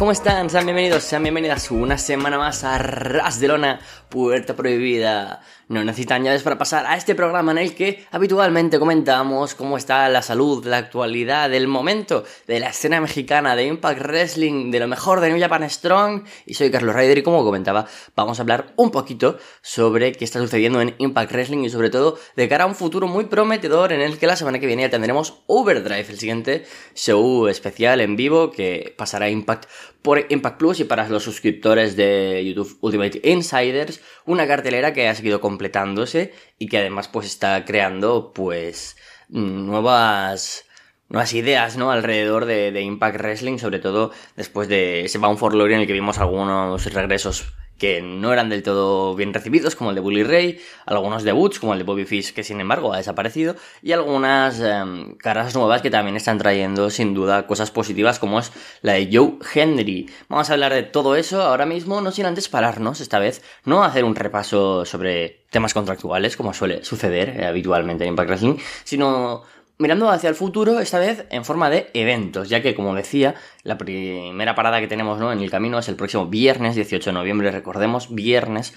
¿cómo están? Sean bienvenidos, sean bienvenidas una semana más a Ras de Lona, Puerta Prohibida. No necesitan llaves para pasar a este programa en el que habitualmente comentamos cómo está la salud, la actualidad, el momento de la escena mexicana de Impact Wrestling, de lo mejor de New Japan Strong. Y soy Carlos Ryder y como comentaba, vamos a hablar un poquito sobre qué está sucediendo en Impact Wrestling y sobre todo de cara a un futuro muy prometedor en el que la semana que viene ya tendremos Overdrive, el siguiente show especial en vivo que pasará a Impact por Impact Plus y para los suscriptores de YouTube Ultimate Insiders, una cartelera que ha seguido completándose y que además pues está creando pues nuevas nuevas ideas, ¿no? Alrededor de, Impact Wrestling, sobre todo después de ese Bound for Glory en el que vimos algunos regresos que no eran del todo bien recibidos, como el de Bully Ray, algunos debuts, como el de Bobby Fish, que sin embargo ha desaparecido, y algunas em, caras nuevas que también están trayendo sin duda cosas positivas, como es la de Joe Henry. Vamos a hablar de todo eso ahora mismo, no sin antes pararnos, esta vez, no hacer un repaso sobre temas contractuales, como suele suceder eh, habitualmente en Impact Wrestling, sino mirando hacia el futuro, esta vez en forma de eventos, ya que, como decía, la primera parada que tenemos ¿no? en el camino es el próximo viernes 18 de noviembre, recordemos, viernes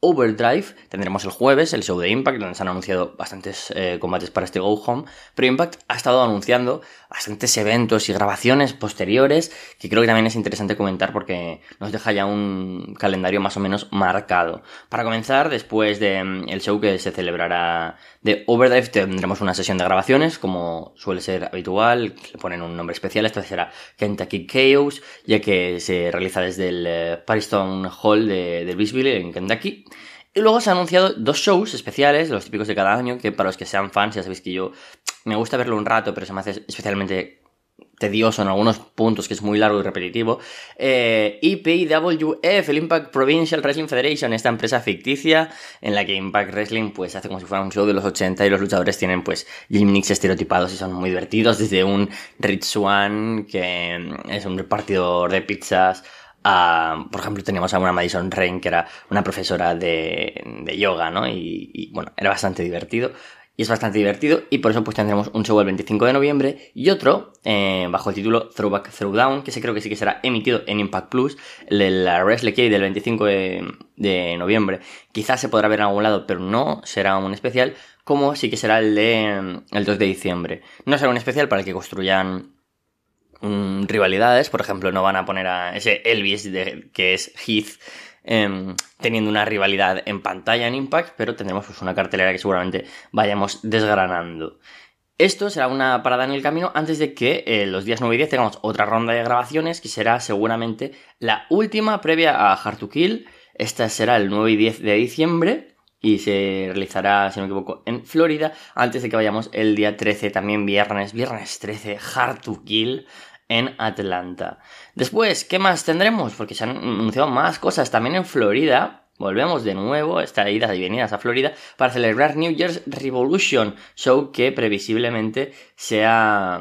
Overdrive. Tendremos el jueves el show de Impact, donde se han anunciado bastantes eh, combates para este Go Home. Pero Impact ha estado anunciando bastantes eventos y grabaciones posteriores, que creo que también es interesante comentar porque nos deja ya un calendario más o menos marcado. Para comenzar, después del mm, show que se celebrará de Overdrive, tendremos una sesión de grabaciones, como suele ser habitual. Le ponen un nombre especial. Esta será Kentucky Chaos, ya que se realiza desde el eh, Pariston Hall de, de en Kentucky. Y luego se han anunciado dos shows especiales, los típicos de cada año, que para los que sean fans, ya sabéis que yo me gusta verlo un rato, pero se me hace especialmente tedioso en algunos puntos, que es muy largo y repetitivo. Eh, IPWF, el Impact Provincial Wrestling Federation, esta empresa ficticia en la que Impact Wrestling pues hace como si fuera un show de los 80 y los luchadores tienen pues gimmicks estereotipados y son muy divertidos, desde un Rich Swan, que es un repartidor de pizzas, por ejemplo, teníamos a una Madison Rain, que era una profesora de, yoga, ¿no? Y, bueno, era bastante divertido. Y es bastante divertido. Y por eso pues tendremos un show el 25 de noviembre y otro eh, bajo el título Throwback Throwdown, que ese creo que sí que será emitido en Impact Plus. La Wrestle Key del 25 de, de, noviembre. Quizás se podrá ver en algún lado, pero no será un especial. Como sí que será el de el 2 de diciembre. No será un especial para el que construyan rivalidades, por ejemplo, no van a poner a ese Elvis que es Heath em, teniendo una rivalidad en pantalla en Impact, pero tendremos pues, una cartelera que seguramente vayamos desgranando. Esto será una parada en el camino antes de que eh, los días 9 y 10 tengamos otra ronda de grabaciones que será seguramente la última previa a Hard to Kill. Esta será el 9 y 10 de diciembre y se realizará, si no me equivoco, en Florida antes de que vayamos el día 13, también viernes, viernes 13, Hard to Kill en Atlanta. Después, ¿qué más tendremos? Porque se han anunciado más cosas también en Florida. Volvemos de nuevo, esta idas y venidas a Florida, para celebrar New Year's Revolution, show que previsiblemente sea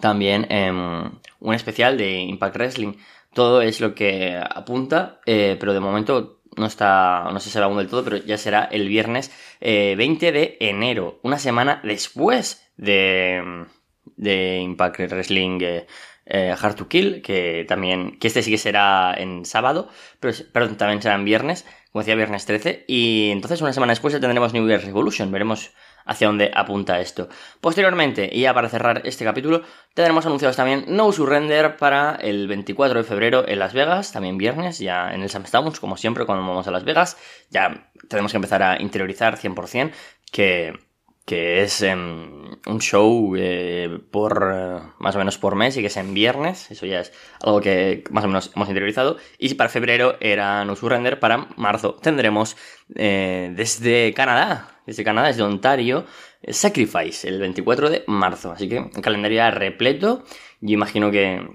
también em, un especial de Impact Wrestling. Todo es lo que apunta, eh, pero de momento no está, no se sabe aún del todo, pero ya será el viernes 20 eh, de enero, una semana después de de Impact Wrestling eh, eh, Hard to Kill, que también, que este sí que será en sábado, pero, pero, también será en viernes, como decía, viernes 13, y entonces una semana después ya tendremos New Year's Revolution, veremos hacia dónde apunta esto. Posteriormente, y ya para cerrar este capítulo, tendremos anunciados también No Surrender para el 24 de febrero en Las Vegas, también viernes, ya en el Sam como siempre cuando vamos a Las Vegas, ya tenemos que empezar a interiorizar 100% que que es em, un show eh, por eh, más o menos por mes y que es en viernes, eso ya es algo que más o menos hemos interiorizado. Y para febrero era No Surrender, para marzo tendremos eh, desde Canadá, desde Canadá, desde Ontario, Sacrifice, el 24 de marzo. Así que calendario repleto. Yo imagino que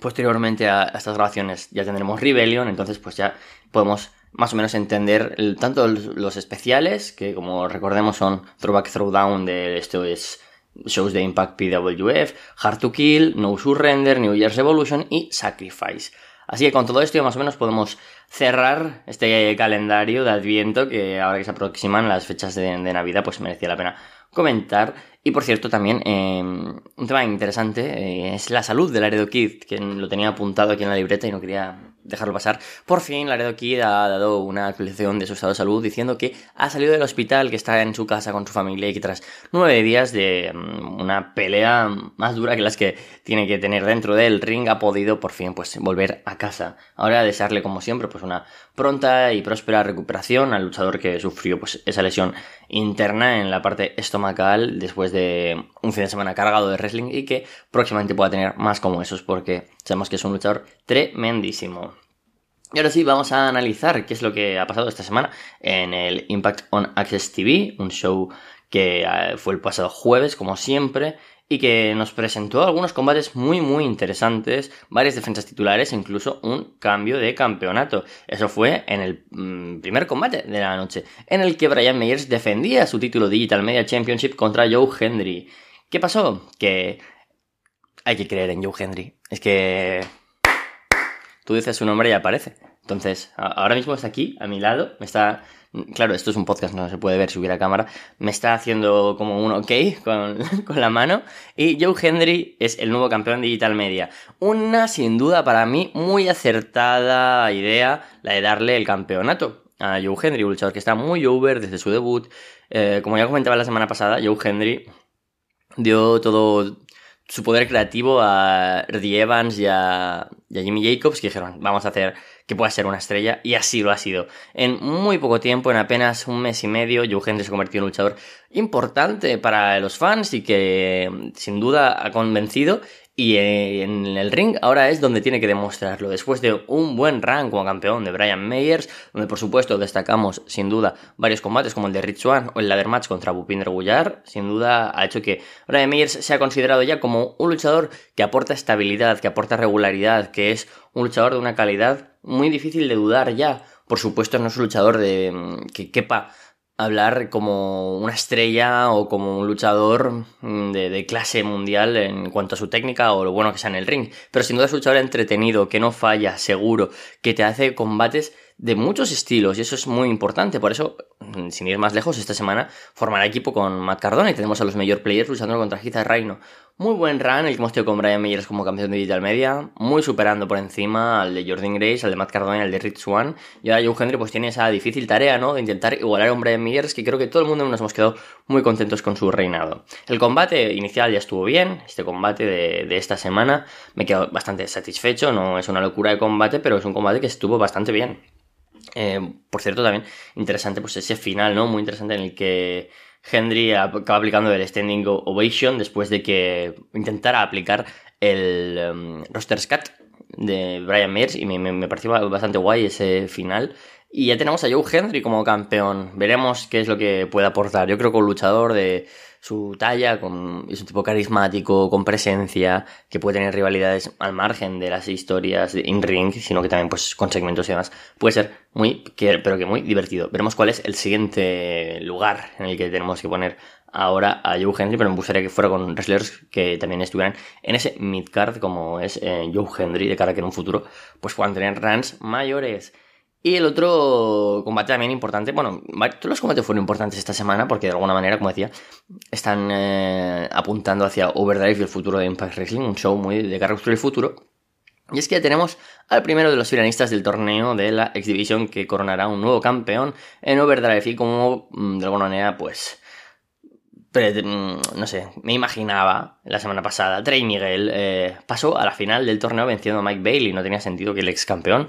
posteriormente a estas grabaciones ya tendremos Rebellion, entonces pues ya podemos más o menos entender tanto los especiales, que como recordemos son Throwback Throwdown de esto es shows de Impact PWF, Hard to Kill, No Surrender, New Year's Revolution y Sacrifice. Así que con todo esto más o menos podemos cerrar este calendario de Adviento que ahora que se aproximan las fechas de, Navidad pues merecía la pena comentar. Y por cierto, también eh, un tema interesante eh, es la salud del Laredo Kid, que lo tenía apuntado aquí en la libreta y no quería dejarlo pasar. Por fin, Laredo Kid ha dado una actualización de su estado de salud diciendo que ha salido del hospital, que está en su casa con su familia y que tras nueve días de mm, una pelea más dura que las que tiene que tener dentro del ring ha podido por fin pues volver a casa. Ahora desearle como siempre pues una pronta y próspera recuperación al luchador que sufrió pues esa lesión interna en la parte estomacal después de un fin de semana cargado de wrestling y que próximamente pueda tener más como esos porque sabemos que es un luchador tremendísimo. Y ahora sí, vamos a analizar qué es lo que ha pasado esta semana en el Impact on Access TV, un show que eh, fue el pasado jueves, como siempre, y que nos presentó algunos combates muy muy interesantes, varias defensas titulares e incluso un cambio de campeonato. Eso fue en el mm, primer combate de la noche, en el que Brian Meyers defendía su título Digital Media Championship contra Joe Hendry. ¿Qué pasó? Que hay que creer en Joe Hendry. Es que tú dices su nombre y aparece. Entonces, ahora mismo está aquí, a mi lado, me está Claro, esto es un podcast, no se puede ver si hubiera cámara. Me está haciendo como un ok con, con, la mano. Y Joe Hendry es el nuevo campeón digital media. Una, sin duda, para mí, muy acertada idea la de darle el campeonato a Joe Hendry, un luchador que está muy over desde su debut. Eh, como ya comentaba la semana pasada, Joe Hendry dio todo su poder creativo a Eddie Evans y a, y a Jimmy Jacobs, que dijeron, vamos a hacer que pueda ser una estrella, y así lo ha sido. En muy poco tiempo, en apenas un mes y medio, Joe Hendry se convirtió en un luchador importante para los fans y que sin duda ha convencido y en el ring ahora es donde tiene que demostrarlo. Después de un buen run como campeón de Brian Meyers, donde por supuesto destacamos sin duda varios combates como el de Rich Swan o el ladder match contra Bupinder Gullar, sin duda ha hecho que Brian Meyers sea considerado ya como un luchador que aporta estabilidad, que aporta regularidad, que es un luchador de una calidad muy difícil de dudar ya. Por supuesto no es un luchador de mm, que quepa hablar como una estrella o como un luchador mm, de, clase mundial en cuanto a su técnica o lo bueno que sea en el ring. Pero sin duda es un luchador entretenido, que no falla, seguro, que te hace combates de muchos estilos y eso es muy importante. Por eso, mm, sin ir más lejos, esta semana formará equipo con Matt Cardona y tenemos a los mayor players luchando contra Heath Reino. Muy buen run el que hemos tenido con Brian Meyers como campeón de Digital Media, muy superando por encima al de Jordan Grace, al de Matt Cardona y al de Rich Swan. Y ahora Joe Hendry pues tiene esa difícil tarea, ¿no? De intentar igualar a un Brian Meyers que creo que todo el mundo nos hemos quedado muy contentos con su reinado. El combate inicial ya estuvo bien, este combate de, de esta semana me quedo bastante satisfecho, no es una locura de combate, pero es un combate que estuvo bastante bien. Eh, por cierto, también interesante pues ese final, ¿no? Muy interesante en el que Henry acaba aplicando el Standing Ovation después de que intentara aplicar el um, roster scat de Brian Mears y me, me, pareció bastante guay ese final. Y ya tenemos a Joe Henry como campeón. Veremos qué es lo que puede aportar. Yo creo que un luchador de su talla, con, es un tipo carismático, con presencia, que puede tener rivalidades al margen de las historias de in-ring, sino que también pues con segmentos y demás. Puede ser muy, pero que muy divertido. Veremos cuál es el siguiente lugar en el que tenemos que poner ahora a Joe Henry, pero me gustaría que fuera con wrestlers que también estuvieran en ese midcard como es eh, Joe Henry, de cara a que en un futuro pues puedan tener runs mayores. Y el otro combate también importante, bueno, todos los combates fueron importantes esta semana porque de alguna manera, como decía, están eh, apuntando hacia Overdrive y el futuro de Impact Wrestling, un show muy de cara el futuro. Y es que ya tenemos al primero de los finalistas del torneo de la X Division que coronará un nuevo campeón en Overdrive y como mm, de alguna manera pues Mm, no sé, me imaginaba la semana pasada, Trey Miguel eh, pasó a la final del torneo venciendo a Mike Bailey. No tenía sentido que el ex campeón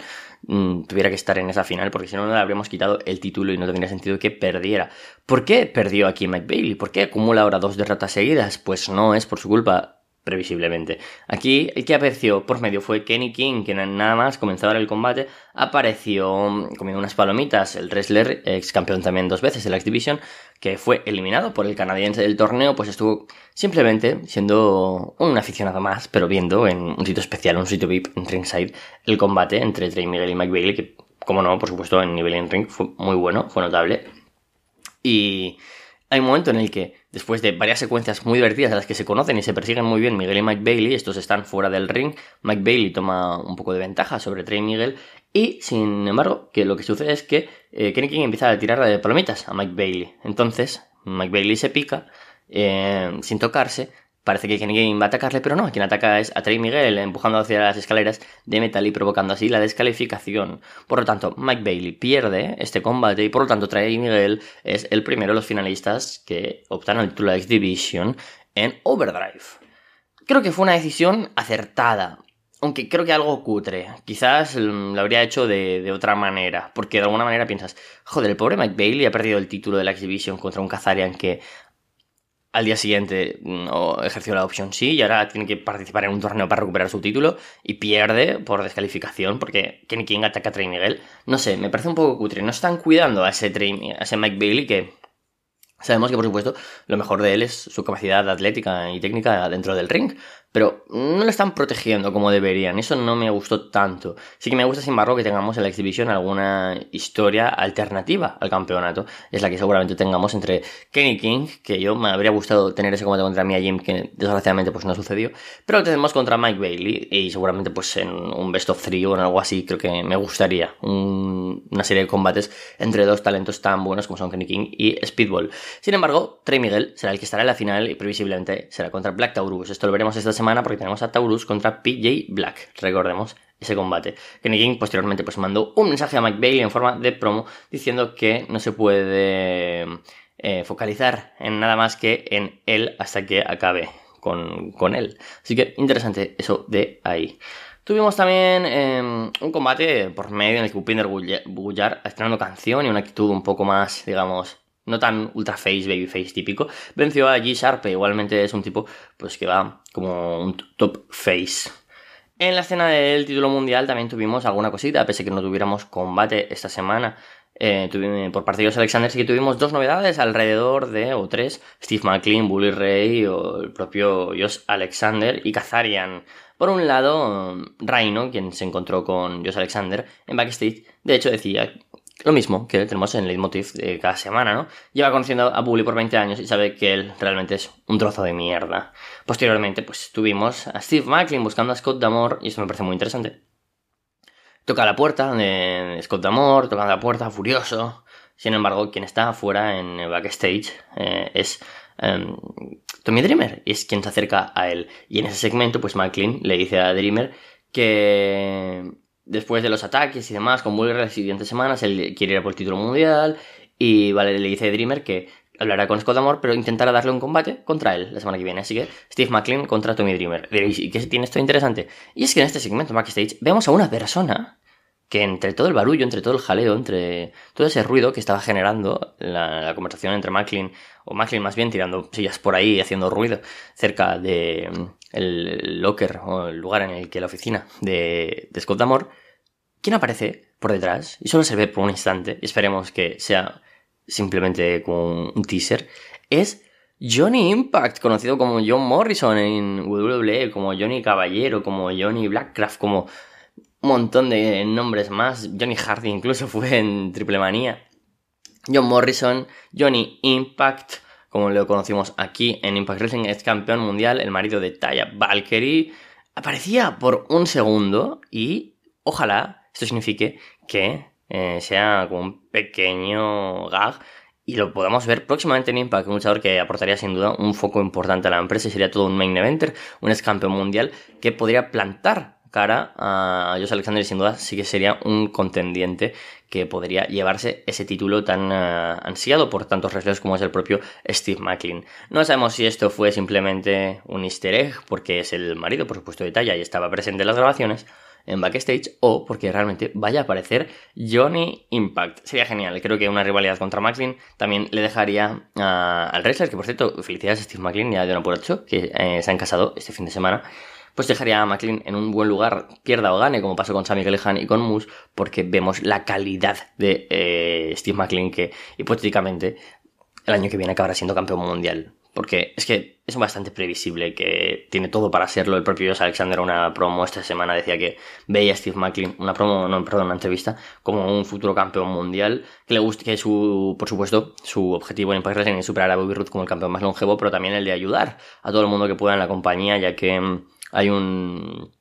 mm, tuviera que estar en esa final porque si no, no le habríamos quitado el título y no tendría sentido que perdiera. ¿Por qué perdió aquí Mike Bailey? ¿Por qué acumula ahora dos derrotas seguidas? Pues no es por su culpa previsiblemente. Aquí el que apareció por medio fue Kenny King, que nada más comenzó el combate, apareció mm, comiendo unas palomitas, el wrestler, ex campeón también dos veces de la X Division, que fue eliminado por el canadiense del torneo, pues estuvo simplemente siendo un aficionado más, pero viendo en un sitio especial, un sitio VIP en ringside, el combate entre Trey Miguel y Mike Bailey, que como no, por supuesto, en nivel en ring fue muy bueno, fue notable. Y hay un momento en el que, después de varias secuencias muy divertidas a las que se conocen y se persiguen muy bien Miguel y Mike Bailey, estos están fuera del ring, Mike Bailey toma un poco de ventaja sobre Trey Miguel y, sin embargo, que lo que sucede es que eh, Kenny King empieza a tirar de palomitas a Mike Bailey. Entonces, Mike Bailey se pica eh, sin tocarse, Parece que Kenny King va a atacarle, pero no, quien ataca es a Trey Miguel, empujando hacia las escaleras de metal y provocando así la descalificación. Por lo tanto, Mike Bailey pierde este combate y por lo tanto Trey Miguel es el primero de los finalistas que optan al título de X Division en Overdrive. Creo que fue una decisión acertada, aunque creo que algo cutre. Quizás lo habría hecho de, otra manera, porque de alguna manera piensas, joder, el pobre Mike Bailey ha perdido el título de la X Division contra un Kazarian que al día siguiente mm, ejerció la opción sí y ahora tiene que participar en un torneo para recuperar su título y pierde por descalificación porque Kenny King ataca a Trey Miguel. No sé, me parece un poco cutre. No están cuidando a ese, a ese Mike Bailey que sabemos que por supuesto lo mejor de él es su capacidad atlética y técnica dentro del ring, pero no lo están protegiendo como deberían. Eso no me gustó tanto. Sí que me gusta, sin embargo, que tengamos en la exhibición alguna historia alternativa al campeonato. Es la que seguramente tengamos entre Kenny King, que yo me habría gustado tener ese combate contra Mia Jim, que desgraciadamente pues no sucedió, pero lo tenemos contra Mike Bailey y seguramente pues en un best of three o en algo así creo que me gustaría una serie de combates entre dos talentos tan buenos como son Kenny King y Speedball. Sin embargo, Trey Miguel será el que estará en la final y previsiblemente será contra Black Taurus. Esto lo veremos esta semana semana porque tenemos a Taurus contra PJ Black. Recordemos ese combate. Kenny King posteriormente pues mandó un mensaje a Mike Bailey en forma de promo diciendo que no se puede eh, focalizar en nada más que en él hasta que acabe con, con él. Así que interesante eso de ahí. Tuvimos también em, un combate por medio en el que Upinder Gullar estrenando canción y una actitud un poco más, digamos, no tan ultra face, baby face típico, venció a G Sharp, igualmente es un tipo pues que va como un top face. En la escena del título mundial también tuvimos alguna cosita, pese a que no tuviéramos combate esta semana. Eh, por parte de Alexander sí que tuvimos dos novedades alrededor de, o tres, Steve McLean, Bully Ray o el propio Josh Alexander y Kazarian. Por un lado, Rhino, quien se encontró con Josh Alexander en backstage, de hecho decía lo mismo que tenemos en Leitmotiv de cada semana, ¿no? Lleva conociendo a Bully por 20 años y sabe que él realmente es un trozo de mierda. Posteriormente, pues tuvimos a Steve Macklin buscando a Scott Damore y eso me parece muy interesante. Toca la puerta de Scott Damore, toca la puerta furioso. Sin embargo, quien está afuera en backstage eh, es em, Tommy Dreamer es quien se acerca a él. Y en ese segmento, pues Macklin le dice a Dreamer que después de los ataques y demás, con Bully las siguientes semanas, él quiere ir por el título mundial. Y vale, le dice a Dreamer que hablará con Scott Amor, pero intentará darle un combate contra él la semana que viene. Así que Steve McLean contra Tommy Dreamer. ¿y qué tiene esto interesante? Y es que en este segmento backstage vemos a una persona que entre todo el barullo, entre todo el jaleo, entre todo ese ruido que estaba generando la, conversación entre Macklin, o Macklin más bien tirando sillas por ahí, haciendo ruido cerca de mm, locker o el lugar en el que la oficina de, de Scott Damore, ¿quién aparece por detrás? Y solo se ve por un instante, esperemos que sea simplemente como un teaser, es Johnny Impact, conocido como John Morrison en WWE, como Johnny Caballero, como Johnny Blackcraft, como un montón de nombres más. Johnny Hardy incluso fue en Triple Manía. John Morrison, Johnny Impact, como lo conocimos aquí en Impact Wrestling, es campeón mundial, el marido de Taya Valkyrie. Aparecía por un segundo y ojalá esto signifique que eh, sea como un pequeño gag y lo podamos ver próximamente en Impact, un luchador que aportaría sin duda un foco importante a la empresa y sería todo un main eventer, un ex campeón mundial que podría plantar cara a Josh Alexander y sin duda sí que sería un contendiente que podría llevarse ese título tan eh, ansiado por tantos wrestlers como es el propio Steve McLean. No sabemos si esto fue simplemente un easter egg porque es el marido, por supuesto, de Talla y estaba presente en las grabaciones en backstage o porque realmente vaya a aparecer Johnny Impact. Sería genial. Creo que una rivalidad contra McLean también le dejaría al wrestler, que por cierto, felicidades a Steve McLean y a Jonah Puracho, que eh, se han casado este fin de semana pues dejaría a McLean en un buen lugar, pierda o gane, como pasó con Sammy Callahan y con Moose, porque vemos la calidad de eh, Steve McLean que hipotéticamente el año que viene acabará siendo campeón mundial. Porque es que es bastante previsible que tiene todo para serlo. El propio Alexander, una promo esta semana, decía que veía a Steve McLean, una promo, no, perdón, una entrevista, como un futuro campeón mundial. Que le guste, que su, por supuesto, su objetivo en Impact Wrestling es superar a Bobby Roode como el campeón más longevo, pero también el de ayudar a todo el mundo que pueda en la compañía, ya que mm, hay un,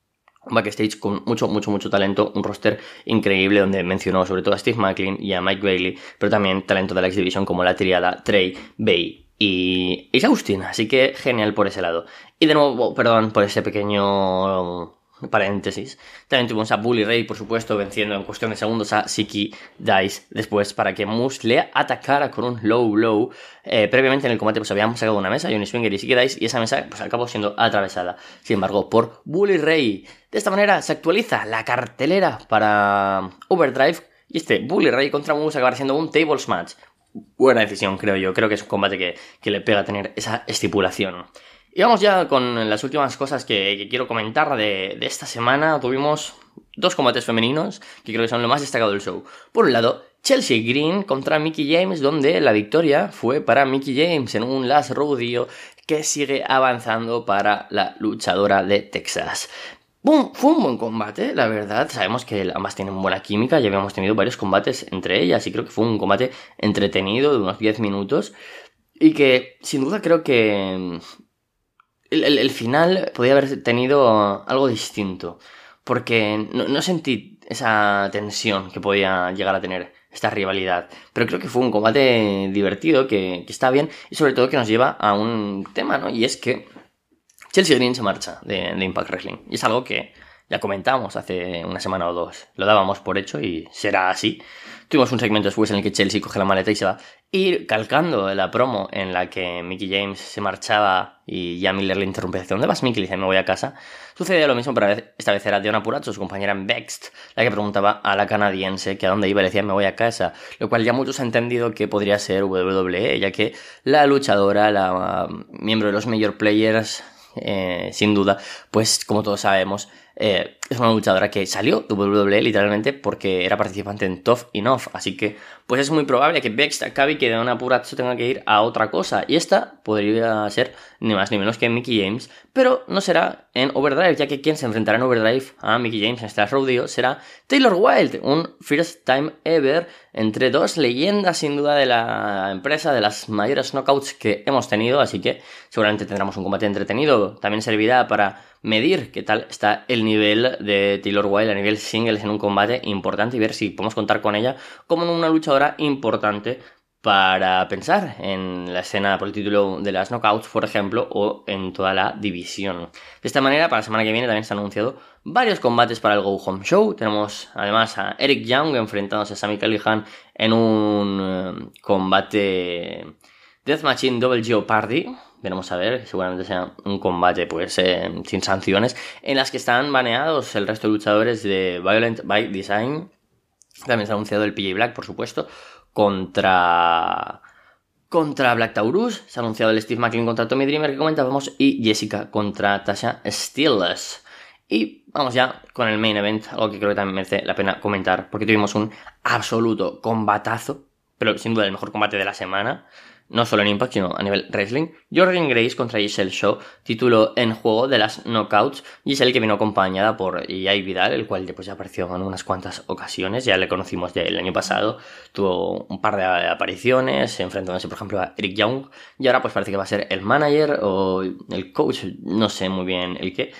backstage con mucho, mucho, mucho talento, un roster increíble donde mencionó sobre todo a Steve McLean y a Mike Bailey, pero también talento de la X Division como la triada Trey, Bay y Ace Austin, así que genial por ese lado. Y de nuevo, perdón por ese pequeño paréntesis. También tuvimos a Bully Ray, por supuesto, venciendo en cuestión de segundos a Siki Dice después para que Moose le atacara con un low low. Eh, previamente en el combate pues habíamos sacado una mesa, Johnny Swinger y Siki Dice, y esa mesa pues acabó siendo atravesada, sin embargo, por Bully Ray. De esta manera se actualiza la cartelera para Overdrive y este Bully Ray contra Moose acabará siendo un tables match. Buena decisión, creo yo. Creo que es un combate que, que le pega tener esa estipulación. Y vamos ya con las últimas cosas que, quiero comentar de, esta semana. Tuvimos dos combates femeninos que creo que son lo más destacado del show. Por un lado, Chelsea Green contra Mickey James, donde la victoria fue para Mickey James en un last rodeo que sigue avanzando para la luchadora de Texas. Fue un buen combate, la verdad. Sabemos que ambas tienen buena química, ya habíamos tenido varios combates entre ellas y creo que fue un combate entretenido de unos 10 minutos y que sin duda creo que el, final podía haber tenido algo distinto. Porque no, sentí esa tensión que podía llegar a tener esta rivalidad. Pero creo que fue un combate divertido, que, está bien, y sobre todo que nos lleva a un tema, ¿no? Y es que Chelsea Green se marcha de, Impact Wrestling. Y es algo que ya comentamos hace una semana o dos. Lo dábamos por hecho y será así. Tuvimos un segmento después en el que Chelsea coge la maleta y se va. Y calcando la promo en la que Mickey James se marchaba y ya Miller le interrumpe, ¿dónde vas Mickey? Le dice, me voy a casa. Sucedía lo mismo, pero esta vez era Purazzo, su compañera en Vext, la que preguntaba a la canadiense que a dónde iba y le decía, me voy a casa. Lo cual ya muchos han entendido que podría ser WWE, ya que la luchadora, la uh, miembro de los Major Players, eh, sin duda, pues como todos sabemos, eh, es una luchadora que salió de WWE literalmente porque era participante en Tough Enough. Así que, pues es muy probable que Bex acabe que de una pura tenga que ir a otra cosa. Y esta podría ser ni más ni menos que Mickey James, pero no será en Overdrive, ya que quien se enfrentará en Overdrive a Mickey James en este rodeo será Taylor Wilde, un first time ever entre dos leyendas sin duda de la empresa, de las mayores knockouts que hemos tenido. Así que seguramente tendremos un combate entretenido. También servirá para medir qué tal está el nivel de Taylor Wilde a nivel singles en un combate importante y ver si podemos contar con ella como una luchadora importante para pensar en la escena por el título de las knockouts, por ejemplo, o en toda la división. De esta manera, para la semana que viene también se han anunciado varios combates para el Go Home Show. Tenemos además a Eric Young enfrentándose a Sammy Callihan en un eh, combate Death Machine Double Jeopardy, veremos a ver, seguramente sea un combate pues eh, sin sanciones, en las que están baneados el resto de luchadores de Violent by Design. También se ha anunciado el PJ Black, por supuesto, contra contra Black Taurus. Se ha anunciado el Steve McLean contra Tommy Dreamer que comentábamos y Jessica contra Tasha Steelers. Y vamos ya con el main event, algo que creo que también merece la pena comentar, porque tuvimos un absoluto combatazo, pero sin duda el mejor combate de la semana no solo en Impact, sino a nivel wrestling. Jordan Grace contra Giselle Shaw, título en juego de las Knockouts. Giselle que vino acompañada por Jay Vidal, el cual después ya apareció en unas cuantas ocasiones, ya le conocimos del año pasado, tuvo un par de apariciones, enfrentándose por ejemplo a Eric Young, y ahora pues parece que va a ser el manager o el coach, no sé muy bien el qué,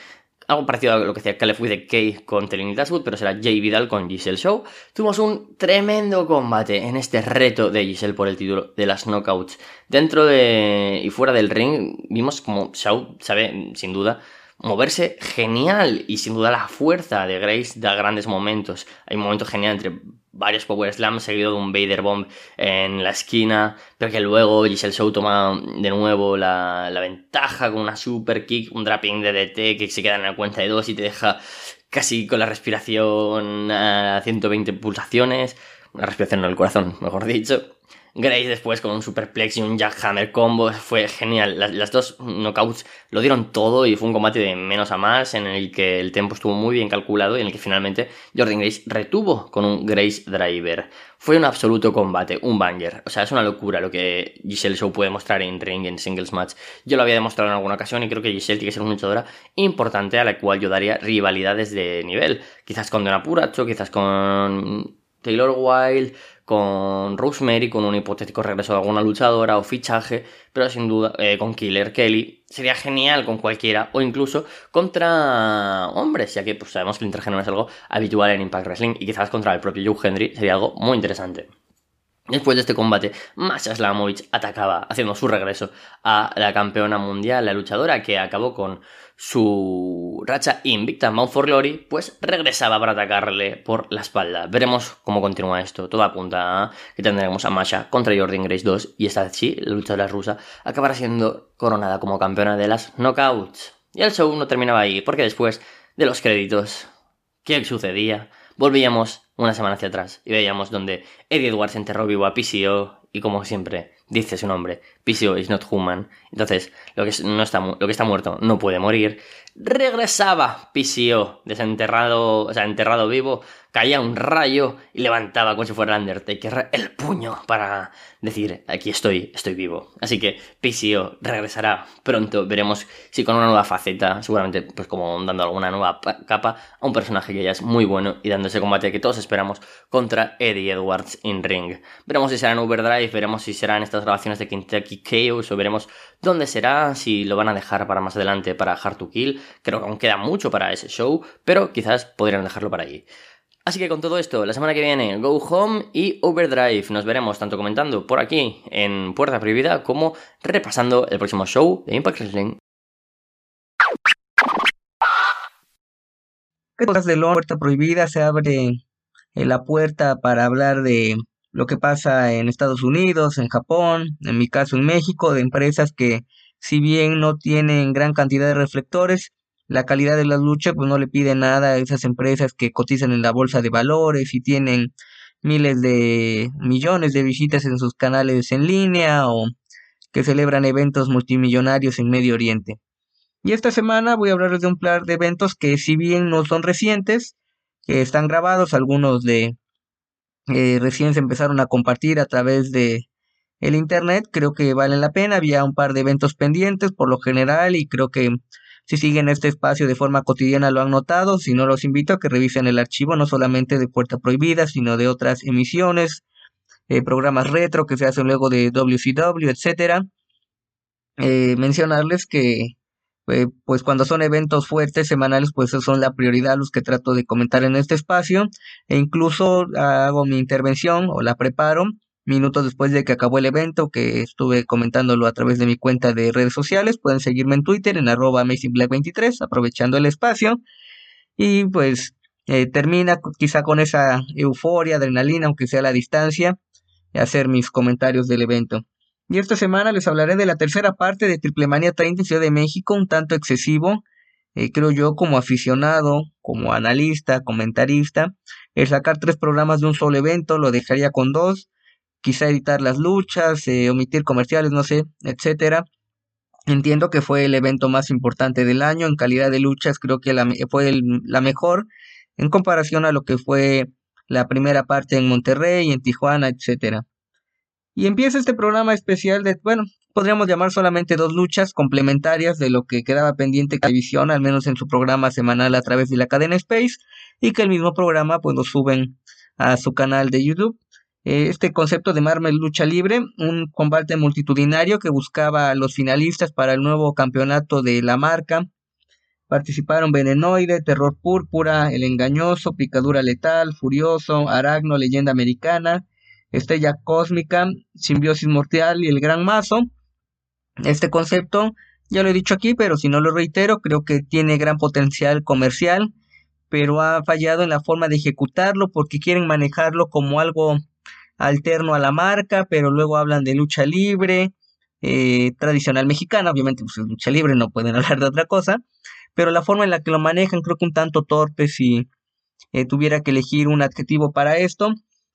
algo parecido a lo que hacía Caleb with Kay con Telling Dashwood, pero será Jay Vidal con Giselle Show. Tuvimos un tremendo combate en este reto de Giselle por el título de las Knockouts. Dentro de y fuera del ring, vimos como Shaw sabe, sin duda, moverse genial y sin duda la fuerza de Grace da grandes momentos. Hay un momento genial entre varios Power Slams seguido de un Vader Bomb en la esquina, pero que luego Giselle Show toma de nuevo la, ventaja con una super kick, un dropping de DT que se queda en la cuenta de dos y te deja casi con la respiración a 120 pulsaciones, una respiración en el corazón, mejor dicho. Grace después con un superplex y un jackhammer combo, fue genial. Las, dos knockouts lo dieron todo y fue un combate de menos a más en el que el tempo estuvo muy bien calculado y en el que finalmente Jordan Grace retuvo con un Grace Driver. Fue un absoluto combate, un banger. O sea, es una locura lo que Giselle Show puede mostrar en ring, en singles match. Yo lo había demostrado en alguna ocasión y creo que Giselle tiene que ser una luchadora importante a la cual yo daría rivalidades de nivel. Quizás con Dona Puracho, quizás con Taylor Wilde, con Rosemary, con un hipotético regreso de alguna luchadora o fichaje, pero sin duda eh, con Killer Kelly. Sería genial con cualquiera, o incluso contra hombres, ya que pues, sabemos que el intergénero es algo habitual en Impact Wrestling, y quizás contra el propio Joe Henry sería algo muy interesante. Después de este combate, Masha Slamovich atacaba, haciendo su regreso a la campeona mundial, la luchadora que acabó con su racha invicta Mount for Glory, pues regresaba para atacarle por la espalda. Veremos cómo continúa esto. Todo apunta que tendremos a Masha contra Jordan Grace 2 y esta sí, la luchadora rusa acabará siendo coronada como campeona de las Knockouts. Y el show no terminaba ahí, porque después de los créditos, ¿qué sucedía? Volvíamos una semana hacia atrás. Y veíamos donde Eddie Edwards enterró vivo a PCO y como siempre dice su nombre, PCO is not human, entonces lo que, no está, lo que está muerto no puede morir, regresaba PCO desenterrado, o sea, enterrado vivo caía un rayo y levantaba como si fuera Undertaker el puño para decir aquí estoy, estoy vivo. Así que PCO regresará pronto, veremos si con una nueva faceta, seguramente pues como dando alguna nueva capa a un personaje que ya es muy bueno y dando ese combate que todos esperamos contra Eddie Edwards in ring. Veremos si será en Overdrive, veremos si será en estas grabaciones de Kentucky Chaos o veremos dónde será, si lo van a dejar para más adelante para Hard to Kill. Creo que aún queda mucho para ese show, pero quizás podrían dejarlo para allí. Así que con todo esto, la semana que viene, Go Home y Overdrive. Nos veremos tanto comentando por aquí en Puerta Prohibida como repasando el próximo show de Impact Wrestling. de la Puerta Prohibida se abre eh, la puerta para hablar de lo que pasa en Estados Unidos, en Japón, en mi caso en México, de empresas que si bien no tienen gran cantidad de reflectores, la calidad de la lucha pues no le pide nada a esas empresas que cotizan en la bolsa de valores y tienen miles de millones de visitas en sus canales en línea o que celebran eventos multimillonarios en Medio Oriente. Y esta semana voy a hablarles de un par de eventos que si bien no son recientes, que están grabados, algunos de eh, recién se empezaron a compartir a través de el internet, creo que valen la pena, había un par de eventos pendientes por lo general y creo que si siguen este espacio de forma cotidiana lo han notado, si no los invito a que revisen el archivo no solamente de Puerta Prohibida, sino de otras emisiones, eh, programas retro que se hacen luego de WCW, etcétera. Eh, mencionarles que eh, pues cuando son eventos fuertes semanales pues son la prioridad los que trato de comentar en este espacio e incluso hago mi intervención o la preparo minutos después de que acabó el evento, que estuve comentándolo a través de mi cuenta de redes sociales. Pueden seguirme en Twitter en arroba AmazingBlack23, aprovechando el espacio. Y pues eh, termina quizá con esa euforia, adrenalina, aunque sea la distancia, hacer mis comentarios del evento. Y esta semana les hablaré de la tercera parte de Triple Manía 30 en Ciudad de México, un tanto excesivo, eh, creo yo, como aficionado, como analista, comentarista. El sacar tres programas de un solo evento lo dejaría con dos quizá editar las luchas, eh, omitir comerciales, no sé, etcétera. Entiendo que fue el evento más importante del año en calidad de luchas, creo que la, fue la mejor en comparación a lo que fue la primera parte en Monterrey, en Tijuana, etcétera. Y empieza este programa especial de, bueno, podríamos llamar solamente dos luchas complementarias de lo que quedaba pendiente televisión, al menos en su programa semanal a través de la cadena Space, y que el mismo programa pues lo suben a su canal de YouTube. Eh, este concepto de Marvel Lucha Libre, un combate multitudinario que buscaba a los finalistas para el nuevo campeonato de la marca. Participaron Venenoide, Terror Púrpura, El Engañoso, Picadura Letal, Furioso, Aragno, Leyenda Americana, Estrella Cósmica, Simbiosis Mortal y El Gran Mazo. Este concepto, ya lo he dicho aquí, pero si no lo reitero, creo que tiene gran potencial comercial, pero ha fallado en la forma de ejecutarlo porque quieren manejarlo como algo alterno a la marca, pero luego hablan de lucha libre, eh, tradicional mexicana, obviamente pues es lucha libre, no pueden hablar de otra cosa, pero la forma en la que lo manejan creo que un tanto torpe si eh, tuviera que elegir un adjetivo para esto.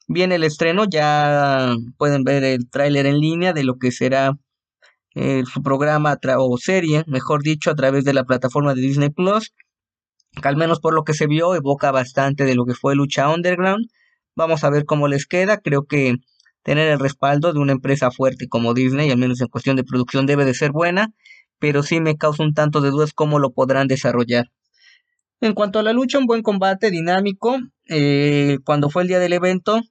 Viene el estreno, ya pueden ver el tráiler en línea de lo que será eh, su programa o serie, mejor dicho, a través de la plataforma de Disney Plus, que al menos por lo que se vio evoca bastante de lo que fue Lucha Underground Vamos a ver cómo les queda. Creo que tener el respaldo de una empresa fuerte como Disney, al menos en cuestión de producción, debe de ser buena, pero sí me causa un tanto de dudas cómo lo podrán desarrollar. En cuanto a la lucha, un buen combate dinámico. Eh, cuando fue el día del evento,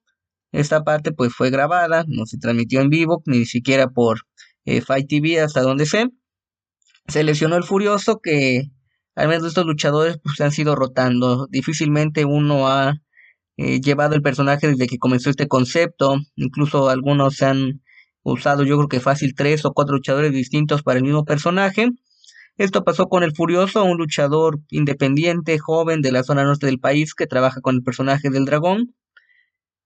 esta parte pues fue grabada, no se transmitió en vivo, ni siquiera por eh, Fight TV hasta donde sé. Se lesionó el Furioso que al menos estos luchadores pues han sido rotando. Difícilmente uno ha eh, llevado el personaje desde que comenzó este concepto. Incluso algunos se han usado, yo creo que fácil, tres o cuatro luchadores distintos para el mismo personaje. Esto pasó con el Furioso, un luchador independiente, joven de la zona norte del país que trabaja con el personaje del dragón.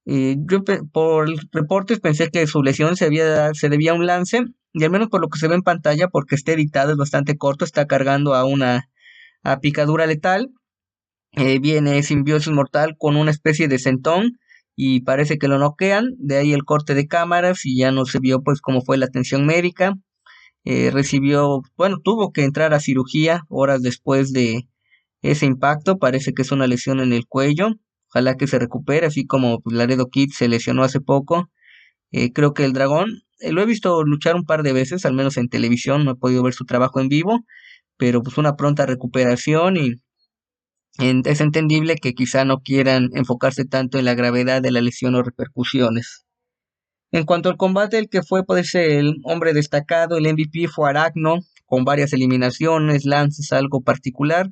yo por reportes pensé que su lesión se, había, debía a un lance, y al menos por lo que se ve en pantalla, porque está editado, es bastante corto, está cargando a una picadura letal. Eh, viene simbiosis mortal con una especie de centón y parece que lo noquean, de ahí el corte de cámaras y ya no se vio pues cómo fue la atención médica. Eh, recibió, bueno, tuvo que entrar a cirugía horas después de ese impacto, parece que es una lesión en el cuello, ojalá que se recupere, así como pues, Laredo Kid se lesionó hace poco. Eh, creo que el dragón, lo he visto luchar un par de veces, al menos en televisión, no he podido ver su trabajo en vivo, pero pues una pronta recuperación y es entendible que quizá no quieran enfocarse tanto en la gravedad de la lesión o repercusiones. En cuanto al combate, el que fue pues, el hombre destacado, el MVP fue Aragno, con varias eliminaciones, lances, algo particular.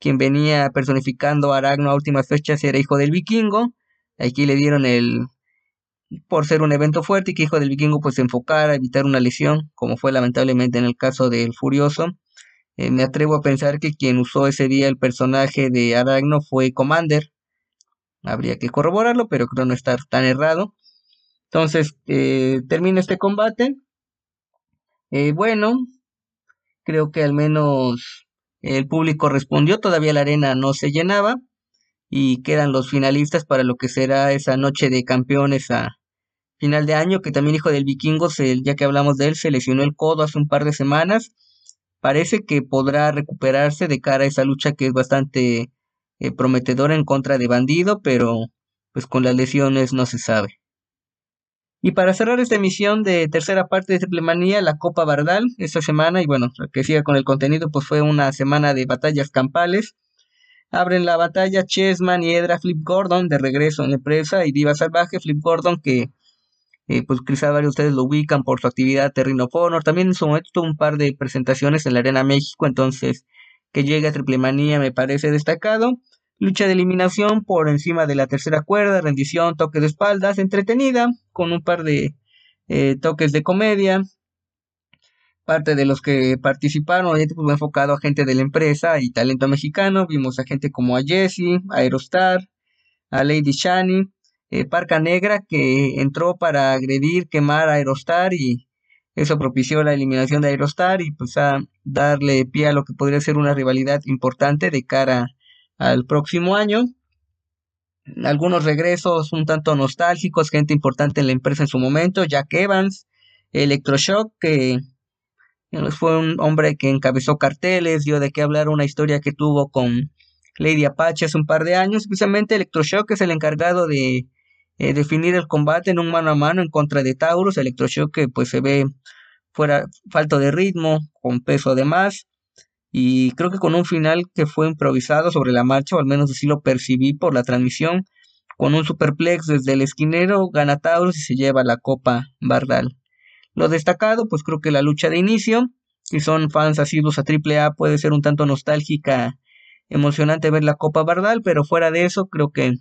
Quien venía personificando a Aragno a últimas fechas era hijo del vikingo. Aquí le dieron el, por ser un evento fuerte y que hijo del vikingo pues se enfocara a evitar una lesión, como fue lamentablemente en el caso del Furioso. Eh, me atrevo a pensar que quien usó ese día el personaje de Aragno fue Commander. Habría que corroborarlo, pero creo no estar tan errado. Entonces, eh, termina este combate. Eh, bueno, creo que al menos el público respondió. Todavía la arena no se llenaba. Y quedan los finalistas para lo que será esa noche de campeones a final de año. Que también, hijo del vikingo, ya que hablamos de él, se lesionó el codo hace un par de semanas parece que podrá recuperarse de cara a esa lucha que es bastante eh, prometedora en contra de Bandido, pero pues con las lesiones no se sabe. Y para cerrar esta emisión de tercera parte de Triple Manía, la Copa Bardal, esta semana, y bueno, que siga con el contenido, pues fue una semana de batallas campales. Abren la batalla Chessman y Edra Flip Gordon de regreso en la empresa y Diva Salvaje Flip Gordon que eh, pues quizá varios de ustedes lo ubican por su actividad Terrino Honor. También en su momento tuvo un par de presentaciones en la Arena México, entonces que llegue a Triple Manía me parece destacado. Lucha de eliminación por encima de la tercera cuerda, rendición, toque de espaldas, entretenida, con un par de eh, toques de comedia. Parte de los que participaron, obviamente, pues, enfocado a gente de la empresa y talento mexicano. Vimos a gente como a Jesse, a Aerostar, a Lady Shani, eh, Parca Negra que entró para agredir, quemar a Aerostar y eso propició la eliminación de Aerostar y pues a darle pie a lo que podría ser una rivalidad importante de cara al próximo año. Algunos regresos un tanto nostálgicos, gente importante en la empresa en su momento, Jack Evans, Electroshock, que fue un hombre que encabezó carteles, dio de qué hablar una historia que tuvo con Lady Apache hace un par de años. Precisamente Electroshock es el encargado de eh, definir el combate en un mano a mano en contra de Taurus, Electroshock que pues se ve fuera falto de ritmo, con peso de más, y creo que con un final que fue improvisado sobre la marcha, o al menos así lo percibí por la transmisión, con un superplex desde el esquinero, gana Taurus y se lleva la copa Bardal. Lo destacado, pues creo que la lucha de inicio, si son fans asiduos a AAA, puede ser un tanto nostálgica, emocionante ver la copa Bardal, pero fuera de eso, creo que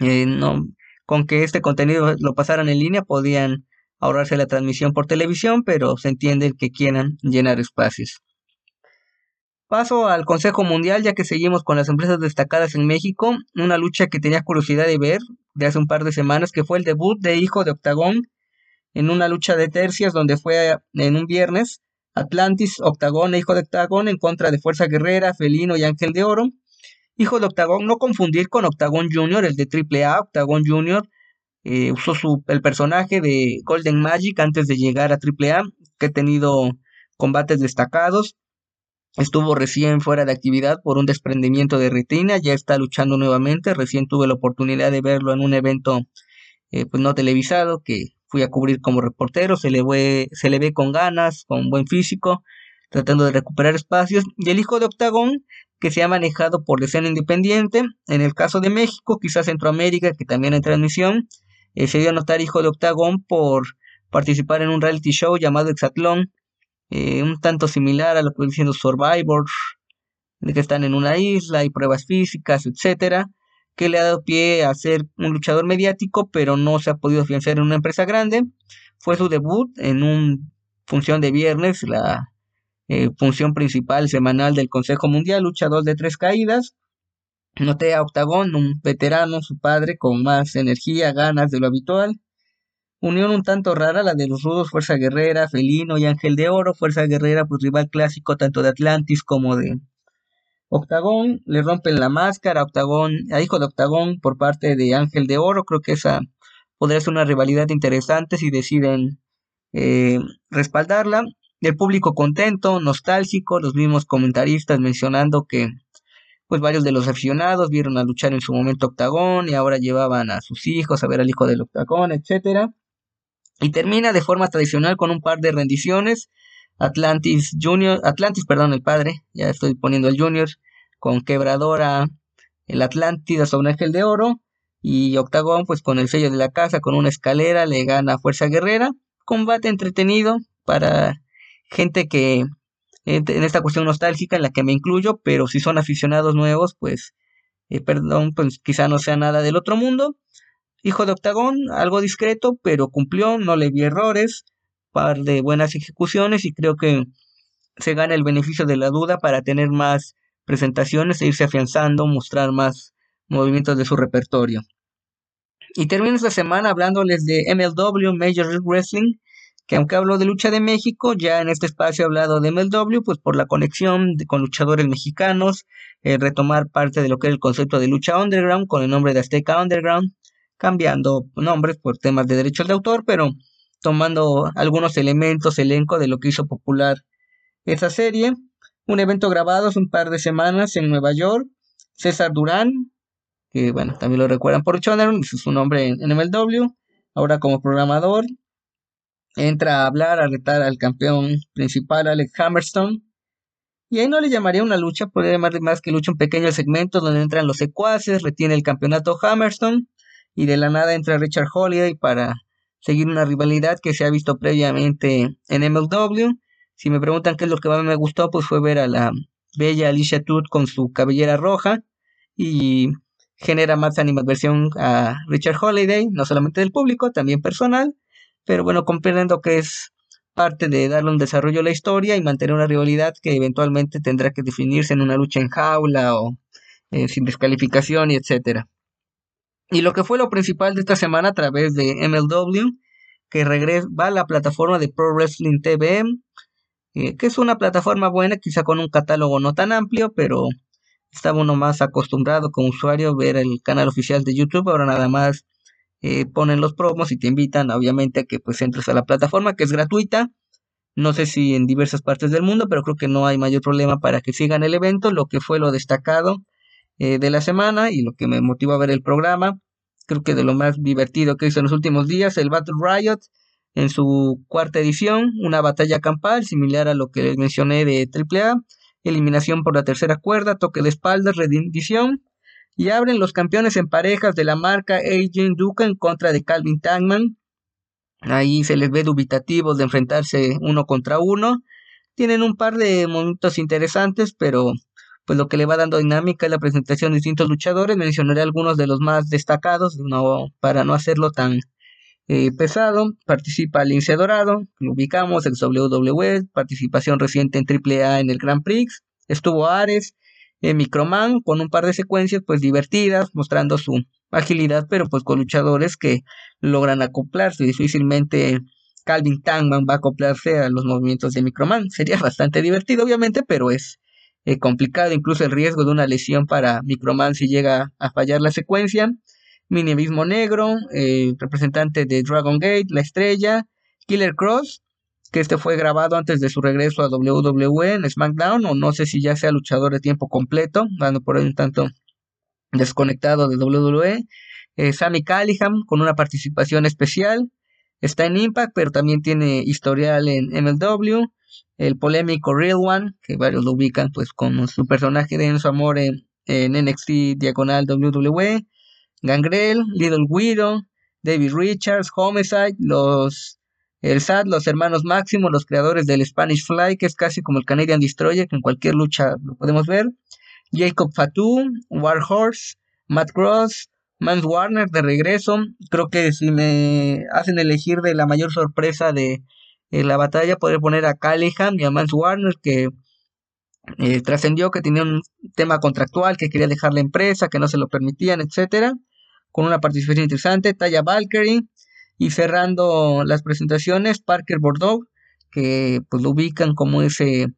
eh, no, con que este contenido lo pasaran en línea podían ahorrarse la transmisión por televisión, pero se entiende que quieran llenar espacios. Paso al Consejo Mundial, ya que seguimos con las empresas destacadas en México, una lucha que tenía curiosidad de ver de hace un par de semanas, que fue el debut de Hijo de Octagón, en una lucha de tercias donde fue en un viernes Atlantis, Octagón e Hijo de Octagón en contra de Fuerza Guerrera, Felino y Ángel de Oro, hijo de Octagon, no confundir con Octagon Jr., el de AAA, Octagon Jr. Eh, usó su, el personaje de Golden Magic antes de llegar a AAA, que ha tenido combates destacados. Estuvo recién fuera de actividad por un desprendimiento de retina, ya está luchando nuevamente. Recién tuve la oportunidad de verlo en un evento eh, pues no televisado que fui a cubrir como reportero. Se le, ve, se le ve con ganas, con buen físico, tratando de recuperar espacios. Y el hijo de Octagon que se ha manejado por escena independiente. En el caso de México, quizás Centroamérica, que también en transmisión, eh, se dio a notar hijo de Octagón por participar en un reality show llamado Exatlón, eh, un tanto similar a lo que viene diciendo Survivor, de que están en una isla y pruebas físicas, etcétera. que le ha dado pie a ser un luchador mediático, pero no se ha podido afianzar en una empresa grande. Fue su debut en una función de viernes, la eh, función principal semanal del Consejo Mundial, luchador de tres caídas. Noté a Octagón, un veterano, su padre, con más energía, ganas de lo habitual. Unión un tanto rara, la de los rudos, Fuerza Guerrera, Felino y Ángel de Oro. Fuerza Guerrera, pues rival clásico tanto de Atlantis como de Octagón. Le rompen la máscara, Octagón, a hijo de Octagón por parte de Ángel de Oro. Creo que esa podría ser una rivalidad interesante si deciden eh, respaldarla. El público contento, nostálgico, los mismos comentaristas mencionando que pues varios de los aficionados vieron a luchar en su momento Octagón y ahora llevaban a sus hijos a ver al hijo del Octagón, etcétera. Y termina de forma tradicional con un par de rendiciones. Atlantis Junior, Atlantis, perdón, el padre, ya estoy poniendo el Junior, con quebradora el Atlántida sobre Ángel de Oro. Y Octagón, pues con el sello de la casa, con una escalera, le gana Fuerza Guerrera. Combate entretenido para gente que en esta cuestión nostálgica en la que me incluyo, pero si son aficionados nuevos, pues, eh, perdón, pues quizá no sea nada del otro mundo. Hijo de Octagón, algo discreto, pero cumplió, no le vi errores, par de buenas ejecuciones y creo que se gana el beneficio de la duda para tener más presentaciones e irse afianzando, mostrar más movimientos de su repertorio. Y termino esta semana hablándoles de MLW Major League Wrestling, que aunque hablo de lucha de México, ya en este espacio he hablado de MLW, pues por la conexión con luchadores mexicanos, eh, retomar parte de lo que era el concepto de lucha underground con el nombre de Azteca Underground, cambiando nombres por temas de derechos de autor, pero tomando algunos elementos, elenco de lo que hizo popular esa serie. Un evento grabado hace un par de semanas en Nueva York. César Durán, que bueno, también lo recuerdan por Choner, es su nombre en, MLW, ahora como programador. Entra a hablar, a retar al campeón principal, Alex Hammerstone. Y ahí no le llamaría una lucha, podría llamarle más que lucha un pequeño segmento donde entran los secuaces, retiene el campeonato Hammerstone y de la nada entra Richard Holiday para seguir una rivalidad que se ha visto previamente en MLW. Si me preguntan qué es lo que más me gustó, pues fue ver a la bella Alicia Todd con su cabellera roja y genera más animadversión a Richard Holiday, no solamente del público, también personal, pero bueno, comprendo que es parte de darle un desarrollo a la historia y mantener una rivalidad que eventualmente tendrá que definirse en una lucha en jaula o eh, sin descalificación y etcétera. Y lo que fue lo principal de esta semana a través de MLW, que regresa, a la plataforma de Pro Wrestling TV, eh, que es una plataforma buena, quizá con un catálogo no tan amplio, pero estaba uno más acostumbrado como usuario ver el canal oficial de YouTube, ahora nada más eh, ponen los promos y te invitan obviamente a que pues entres a la plataforma que es gratuita. No sé si en diversas partes del mundo, pero creo que no hay mayor problema para que sigan el evento. Lo que fue lo destacado eh, de la semana y lo que me motivó a ver el programa. Creo que de lo más divertido que hizo en los últimos días, el Battle Riot en su cuarta edición, una batalla campal similar a lo que les mencioné de AAA, eliminación por la tercera cuerda, toque de espaldas, rendición, y abren los campeones en parejas de la marca AJ Duca en contra de Calvin Tangman. Ahí se les ve dubitativos de enfrentarse uno contra uno. Tienen un par de momentos interesantes, pero pues lo que le va dando dinámica es la presentación de distintos luchadores. Mencionaré algunos de los más destacados, para no hacerlo tan eh, pesado. Participa Lince Dorado, lo ubicamos, el WWE, participación reciente en AAA en el Grand Prix. Estuvo Ares, eh, Microman, con un par de secuencias pues divertidas, mostrando su agilidad, pero pues con luchadores que logran acoplarse. Difícilmente Calvin Tangman va a acoplarse a los movimientos de Microman. Sería bastante divertido, obviamente, pero es eh, complicado, incluso el riesgo de una lesión para Microman si llega a fallar la secuencia. Minimismo Negro, eh, representante de Dragon Gate, La Estrella, Killer Cross, que este fue grabado antes de su regreso a WWE en SmackDown, o no sé si ya sea luchador de tiempo completo, dando por ahí un tanto desconectado de WWE. Eh, Sammy Callihan con una participación especial. Está en Impact, pero también tiene historial en MLW el polémico Real One, que varios lo ubican pues con su personaje de Enzo Amore en, NXT Diagonal WWE, Gangrel, Little Widow, David Richards, Homicide, los el SAT, los hermanos Máximo, los creadores del Spanish Fly, que es casi como el Canadian Destroyer, que en cualquier lucha lo podemos ver, Jacob Fatu, Warhorse, Matt Cross, Mans Warner de regreso. Creo que si me hacen elegir de la mayor sorpresa de la batalla, poder poner a Callahan y a Mans Warner, que eh, trascendió que tenía un tema contractual, que quería dejar la empresa, que no se lo permitían, etcétera, con una participación interesante. Taya Valkyrie. Y cerrando las presentaciones, Parker Bordeaux, que pues lo ubican como ese,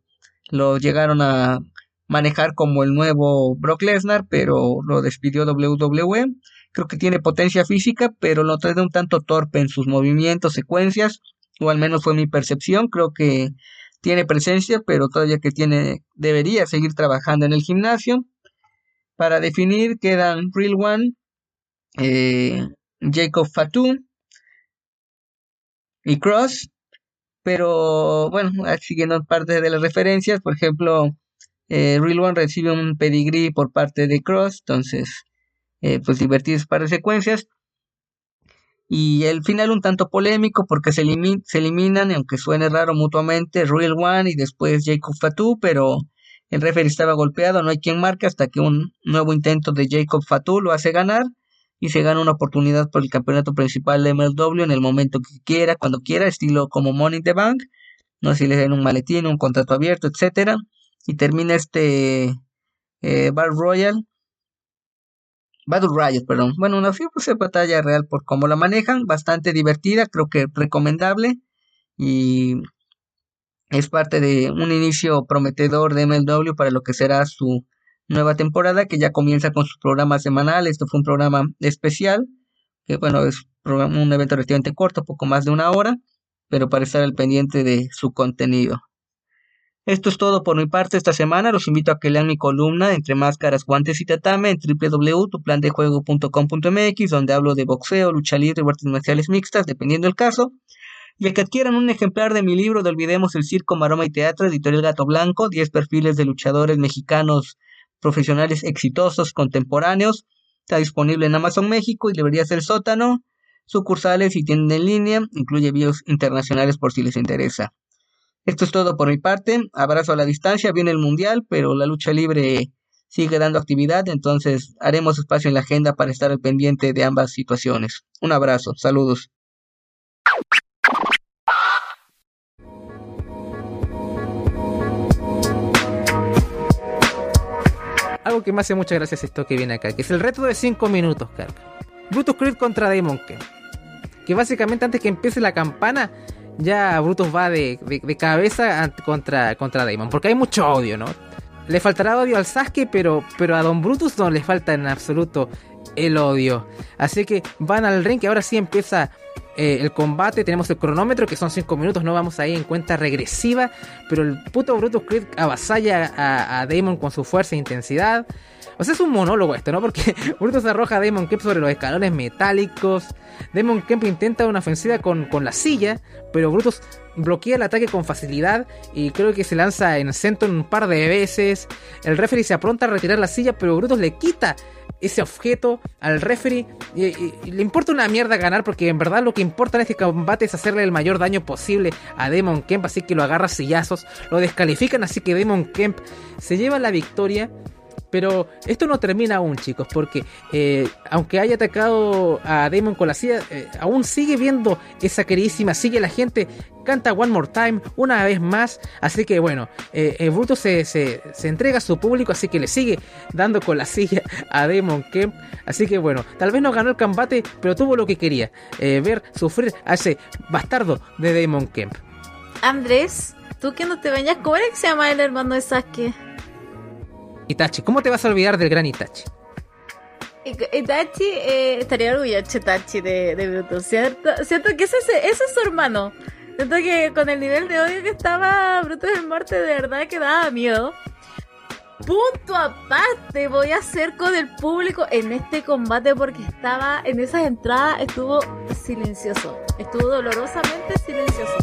lo llegaron a manejar como el nuevo Brock Lesnar, pero lo despidió WWE. Creo que tiene potencia física, pero lo trae un tanto torpe en sus movimientos, secuencias, o al menos fue mi percepción. Creo que tiene presencia, pero todavía que tiene, debería seguir trabajando en el gimnasio. Para definir quedan Real One, eh, Jacob Fatou y Cross, pero bueno, siguiendo parte de las referencias, por ejemplo, eh, Real One recibe un pedigree por parte de Cross, entonces, eh, pues divertidas para secuencias. Y el final un tanto polémico porque se, se eliminan, aunque suene raro mutuamente, Real One y después Jacob Fatou, pero el referee estaba golpeado, no hay quien marque hasta que un nuevo intento de Jacob Fatou lo hace ganar y se gana una oportunidad por el campeonato principal de MLW en el momento que quiera, cuando quiera, estilo como Money in the Bank, no sé si le den un maletín, un contrato abierto, etcétera, y termina este eh, Bar Royal Battle Riot, perdón. Bueno, una pues, batalla real por cómo la manejan, bastante divertida, creo que recomendable y es parte de un inicio prometedor de MLW para lo que será su nueva temporada que ya comienza con sus programas semanales. Esto fue un programa especial, que bueno, es un evento relativamente corto, poco más de una hora, pero para estar al pendiente de su contenido. Esto es todo por mi parte esta semana. Los invito a que lean mi columna Entre Máscaras, Guantes y Tatame en www.tuplandejuego.com.mx, donde hablo de boxeo, lucha libre y artes marciales mixtas, dependiendo del caso. Y a que adquieran un ejemplar de mi libro de Olvidemos el Circo, Maroma y Teatro, editorial Gato Blanco, 10 perfiles de luchadores mexicanos profesionales exitosos contemporáneos. Está disponible en Amazon México y librerías del sótano, sucursales y tiendas en línea, incluye videos internacionales por si les interesa. Esto es todo por mi parte. Abrazo a la distancia. Viene el Mundial, pero la lucha libre sigue dando actividad, entonces haremos espacio en la agenda para estar al pendiente de ambas situaciones. Un abrazo. Saludos. Algo que me hace muchas gracias esto que viene acá, que es el reto de 5 minutos, carga. Brutus Creed contra Demon Ken. Que básicamente antes que empiece la campana, ya Brutus va de, cabeza contra, contra Damon, porque hay mucho odio, ¿no? Le faltará odio al Sasuke, pero, pero a Don Brutus no le falta en absoluto el odio. Así que van al ring, que ahora sí empieza eh, el combate. Tenemos el cronómetro, que son 5 minutos, no vamos ahí en cuenta regresiva. Pero el puto Brutus Creed avasalla a, Damon con su fuerza e intensidad. O sea, es un monólogo esto, ¿no? Porque Brutus arroja a Demon Kemp sobre los escalones metálicos. Demon Kemp intenta una ofensiva con, con la silla, pero Brutus bloquea el ataque con facilidad y creo que se lanza en centro un par de veces. El referee se apronta a retirar la silla, pero Brutus le quita ese objeto al referee le importa una mierda ganar porque en verdad lo que importa en este combate es hacerle el mayor daño posible a Demon Kemp, así que lo agarra sillazos, lo descalifican, así que Demon Kemp se lleva la victoria pero esto no termina aún, chicos, porque eh, aunque haya atacado a Damon con la silla, eh, aún sigue viendo esa queridísima sigue la gente canta One More Time una vez más. Así que bueno, eh, Brutus se, se, entrega a su público, así que le sigue dando con la silla a Damon Kemp. Así que bueno, tal vez no ganó el combate, pero tuvo lo que quería: ver sufrir a ese bastardo de Damon Kemp. Andrés, tú que no te bañas, ¿cómo era que se llama el hermano de Sasuke? Itachi. ¿Cómo te vas a olvidar del gran Itachi? Itachi, eh, estaría orgulloso Itachi de, de Bruto, ¿cierto? Siento que ese, ese es su hermano. Siento que con el nivel de odio que estaba Bruto del Muerte, de verdad que daba miedo. Punto aparte voy a hacer con el público en este combate porque estaba en esas entradas, estuvo silencioso. Estuvo dolorosamente silencioso.